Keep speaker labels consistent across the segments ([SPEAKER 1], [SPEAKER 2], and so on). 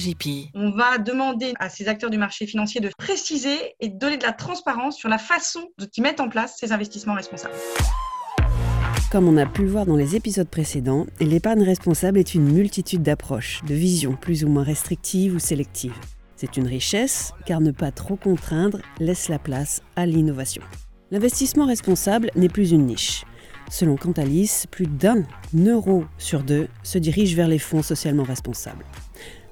[SPEAKER 1] AGP.
[SPEAKER 2] On va demander à ces acteurs du marché financier de préciser et de donner de la transparence sur la façon dont ils mettent en place ces investissements responsables.
[SPEAKER 3] Comme on a pu le voir dans les épisodes précédents, l'épargne responsable est une multitude d'approches, de visions plus ou moins restrictives ou sélectives. C'est une richesse, car ne pas trop contraindre laisse la place à l'innovation. L'investissement responsable n'est plus une niche. Selon Cantalis, plus d'un euro sur deux se dirige vers les fonds socialement responsables.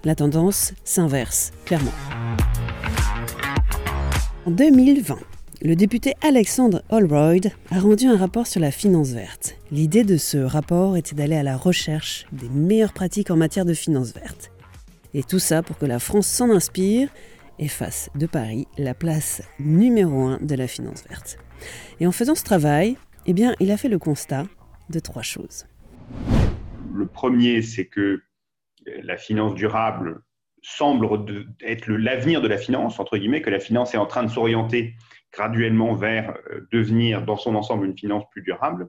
[SPEAKER 3] La tendance s'inverse, clairement. En 2020, le député Alexandre Holroyd a rendu un rapport sur la finance verte. L'idée de ce rapport était d'aller à la recherche des meilleures pratiques en matière de finance verte. Et tout ça pour que la France s'en inspire et fasse de Paris la place numéro un de la finance verte. Et en faisant ce travail, eh bien, il a fait le constat de trois choses.
[SPEAKER 4] Le premier, c'est que la finance durable semble être l'avenir de la finance, entre guillemets, que la finance est en train de s'orienter graduellement vers euh, devenir dans son ensemble une finance plus durable.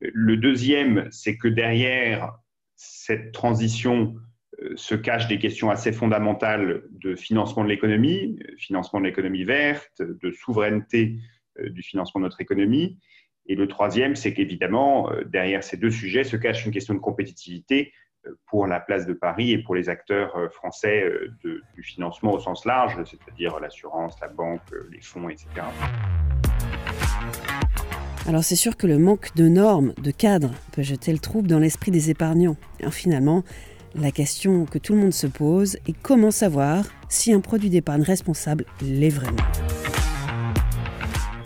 [SPEAKER 4] Le deuxième, c'est que derrière cette transition euh, se cachent des questions assez fondamentales de financement de l'économie, financement de l'économie verte, de souveraineté euh, du financement de notre économie. Et le troisième, c'est qu'évidemment, derrière ces deux sujets se cache une question de compétitivité pour la place de Paris et pour les acteurs euh, français euh, du financement au sens large, c'est-à-dire l'assurance, la banque, euh, les fonds, etc.
[SPEAKER 3] Alors c'est sûr que le manque de normes, de cadres, peut jeter le trouble dans l'esprit des épargnants. finalement, la question que tout le monde se pose est comment savoir si un produit d'épargne responsable l'est vraiment?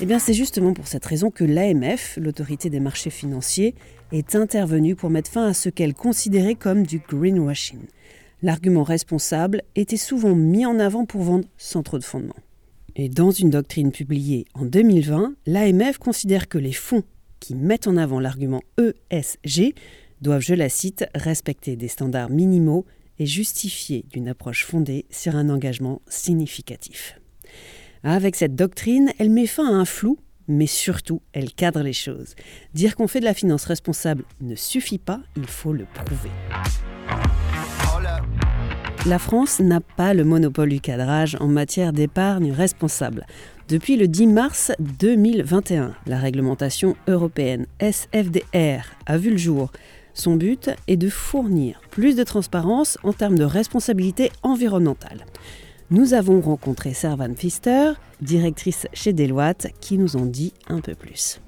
[SPEAKER 3] Eh bien, c'est justement pour cette raison que l'AMF, l'autorité des marchés financiers, est intervenue pour mettre fin à ce qu'elle considérait comme du greenwashing. L'argument responsable était souvent mis en avant pour vendre sans trop de fondement. Et dans une doctrine publiée en 2020, l'AMF considère que les fonds qui mettent en avant l'argument ESG doivent, je la cite, respecter des standards minimaux et justifier d'une approche fondée sur un engagement significatif. Avec cette doctrine, elle met fin à un flou, mais surtout, elle cadre les choses. Dire qu'on fait de la finance responsable ne suffit pas, il faut le prouver. La France n'a pas le monopole du cadrage en matière d'épargne responsable. Depuis le 10 mars 2021, la réglementation européenne SFDR a vu le jour. Son but est de fournir plus de transparence en termes de responsabilité environnementale. Nous avons rencontré Servan Pfister, directrice chez Deloitte, qui nous en dit un peu plus.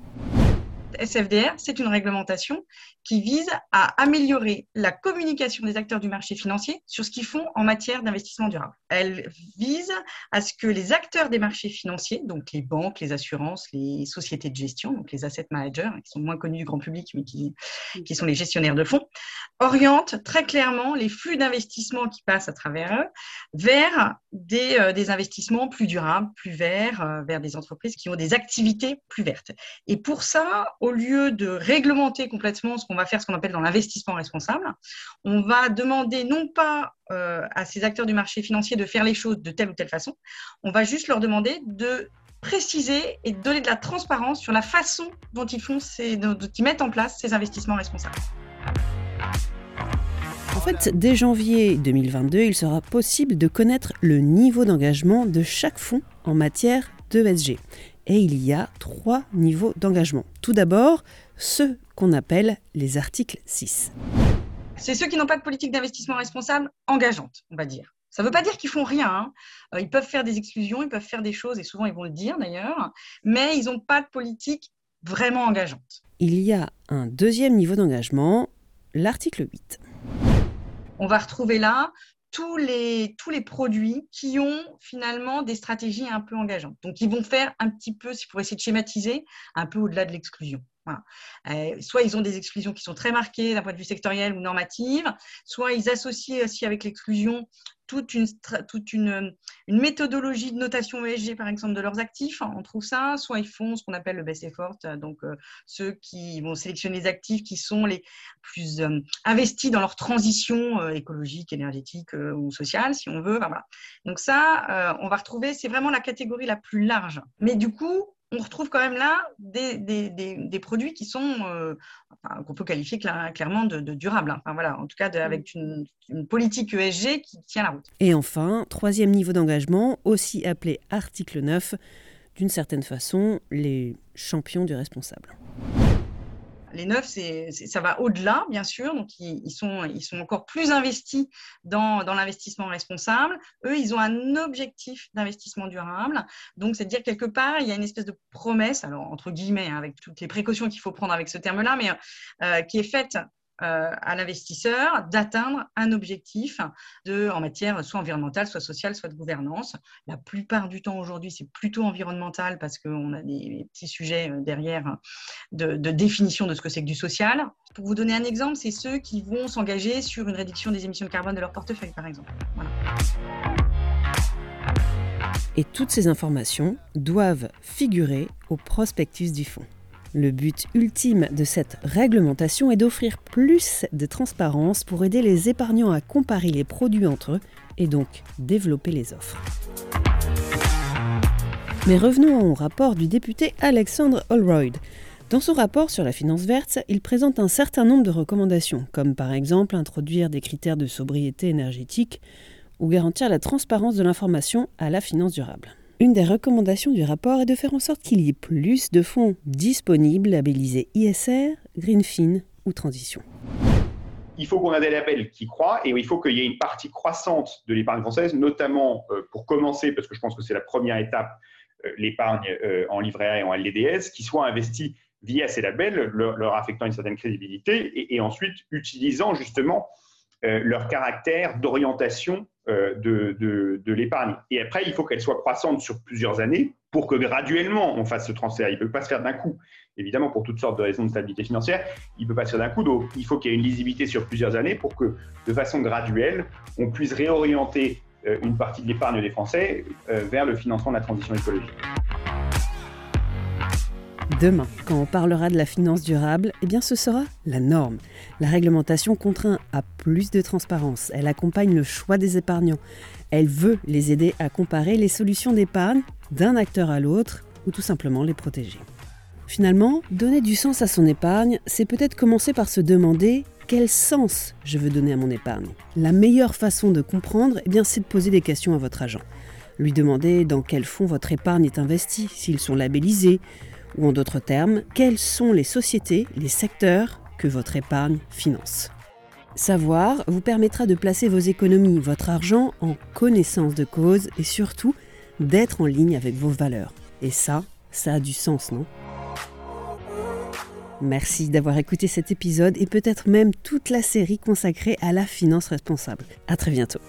[SPEAKER 2] SFDR, c'est une réglementation qui vise à améliorer la communication des acteurs du marché financier sur ce qu'ils font en matière d'investissement durable. Elle vise à ce que les acteurs des marchés financiers, donc les banques, les assurances, les sociétés de gestion, donc les asset managers, qui sont moins connus du grand public, mais qui, qui sont les gestionnaires de fonds, orientent très clairement les flux d'investissement qui passent à travers eux vers des, euh, des investissements plus durables, plus verts, euh, vers des entreprises qui ont des activités plus vertes. Et pour ça, au lieu de réglementer complètement ce on va faire ce qu'on appelle dans l'investissement responsable. On va demander non pas euh, à ces acteurs du marché financier de faire les choses de telle ou telle façon, on va juste leur demander de préciser et de donner de la transparence sur la façon dont ils, font dont ils mettent en place ces investissements responsables.
[SPEAKER 3] En fait, dès janvier 2022, il sera possible de connaître le niveau d'engagement de chaque fonds en matière d'ESG. Et il y a trois niveaux d'engagement. Tout d'abord, ceux qu'on appelle les articles 6.
[SPEAKER 2] C'est ceux qui n'ont pas de politique d'investissement responsable engageante, on va dire. Ça ne veut pas dire qu'ils font rien. Hein. Euh, ils peuvent faire des exclusions, ils peuvent faire des choses, et souvent ils vont le dire d'ailleurs, mais ils n'ont pas de politique vraiment engageante.
[SPEAKER 3] Il y a un deuxième niveau d'engagement, l'article 8.
[SPEAKER 2] On va retrouver là tous les, tous les produits qui ont finalement des stratégies un peu engageantes. Donc, ils vont faire un petit peu, pour essayer de schématiser, un peu au-delà de l'exclusion. Euh, soit ils ont des exclusions qui sont très marquées d'un point de vue sectoriel ou normative, soit ils associent aussi avec l'exclusion toute, une, méthodologie de notation ESG, par exemple, de leurs actifs. On trouve ça. Soit ils font ce qu'on appelle le best effort, donc euh, ceux qui vont sélectionner les actifs qui sont les plus euh, investis dans leur transition écologique, énergétique ou sociale, si on veut. Donc ça, on va retrouver, c'est vraiment la catégorie la plus large. Mais du coup, on retrouve quand même là des, produits qui sont euh, qu'on peut qualifier clairement de, durables. Enfin, voilà, en tout cas, avec une, une, politique ESG qui tient la route.
[SPEAKER 3] Et enfin, troisième niveau d'engagement, aussi appelé article 9, d'une certaine façon, les champions du responsable.
[SPEAKER 2] Les neufs, ça va au-delà, bien sûr. Donc, ils, sont, encore plus investis dans, l'investissement responsable. Eux, ils ont un objectif d'investissement durable. Donc, c'est à dire quelque part, il y a une espèce de promesse, alors entre guillemets, hein, avec toutes les précautions qu'il faut prendre avec ce terme-là, mais euh, qui est faite à l'investisseur d'atteindre un objectif de, en matière soit environnementale, soit sociale, soit de gouvernance. La plupart du temps aujourd'hui, c'est plutôt environnemental parce qu'on a des petits sujets euh, derrière de, définition de ce que c'est que du social. Pour vous donner un exemple, c'est ceux qui vont s'engager sur une réduction des émissions de carbone de leur portefeuille, par exemple.
[SPEAKER 3] Et toutes ces informations doivent figurer au prospectus du fonds. Le but ultime de cette réglementation est d'offrir plus de transparence pour aider les épargnants à comparer les produits entre eux et donc développer les offres. Mais revenons au rapport du député Alexandre Holroyd. Dans son rapport sur la finance verte, il présente un certain nombre de recommandations, comme par exemple introduire des critères de sobriété énergétique ou garantir la transparence de l'information à la finance durable. Une des recommandations du rapport est de faire en sorte qu'il y ait plus de fonds disponibles labellisés ISR, Greenfin ou Transition.
[SPEAKER 4] Il faut qu'on ait des labels qui croient et il faut qu'il y ait une partie croissante de l'épargne française, notamment euh, pour commencer, parce que je pense que c'est la première étape, euh, l'épargne euh, en livret A et en LDDS, qui soit investie via ces labels, leur, affectant une certaine crédibilité et ensuite utilisant justement leur caractère d'orientation euh, de, de, l'épargne. Et après, il faut qu'elle soit croissante sur plusieurs années pour que graduellement on fasse ce transfert. Il ne peut pas se faire d'un coup. Évidemment, pour toutes sortes de raisons de stabilité financière, il ne peut pas se faire d'un coup. Donc, il faut qu'il y ait une lisibilité sur plusieurs années pour que, de façon graduelle, on puisse réorienter euh, une partie de l'épargne des Français euh, vers le financement de la transition écologique.
[SPEAKER 3] Demain, quand on parlera de la finance durable, eh bien ce sera la norme. La réglementation contraint à plus de transparence. Elle accompagne le choix des épargnants. Elle veut les aider à comparer les solutions d'épargne d'un acteur à l'autre ou tout simplement les protéger. Finalement, donner du sens à son épargne, c'est peut-être commencer par se demander quel sens je veux donner à mon épargne. La meilleure façon de comprendre, eh bien, c'est de poser des questions à votre agent. Lui demander dans quel fonds votre épargne est investie, s'ils sont labellisés, ou en d'autres termes, quelles sont les sociétés, les secteurs que votre épargne finance? Savoir vous permettra de placer vos économies, votre argent en connaissance de cause et surtout d'être en ligne avec vos valeurs. Et ça, ça a du sens, non? Merci d'avoir écouté cet épisode et peut-être même toute la série consacrée à la finance responsable. À très bientôt.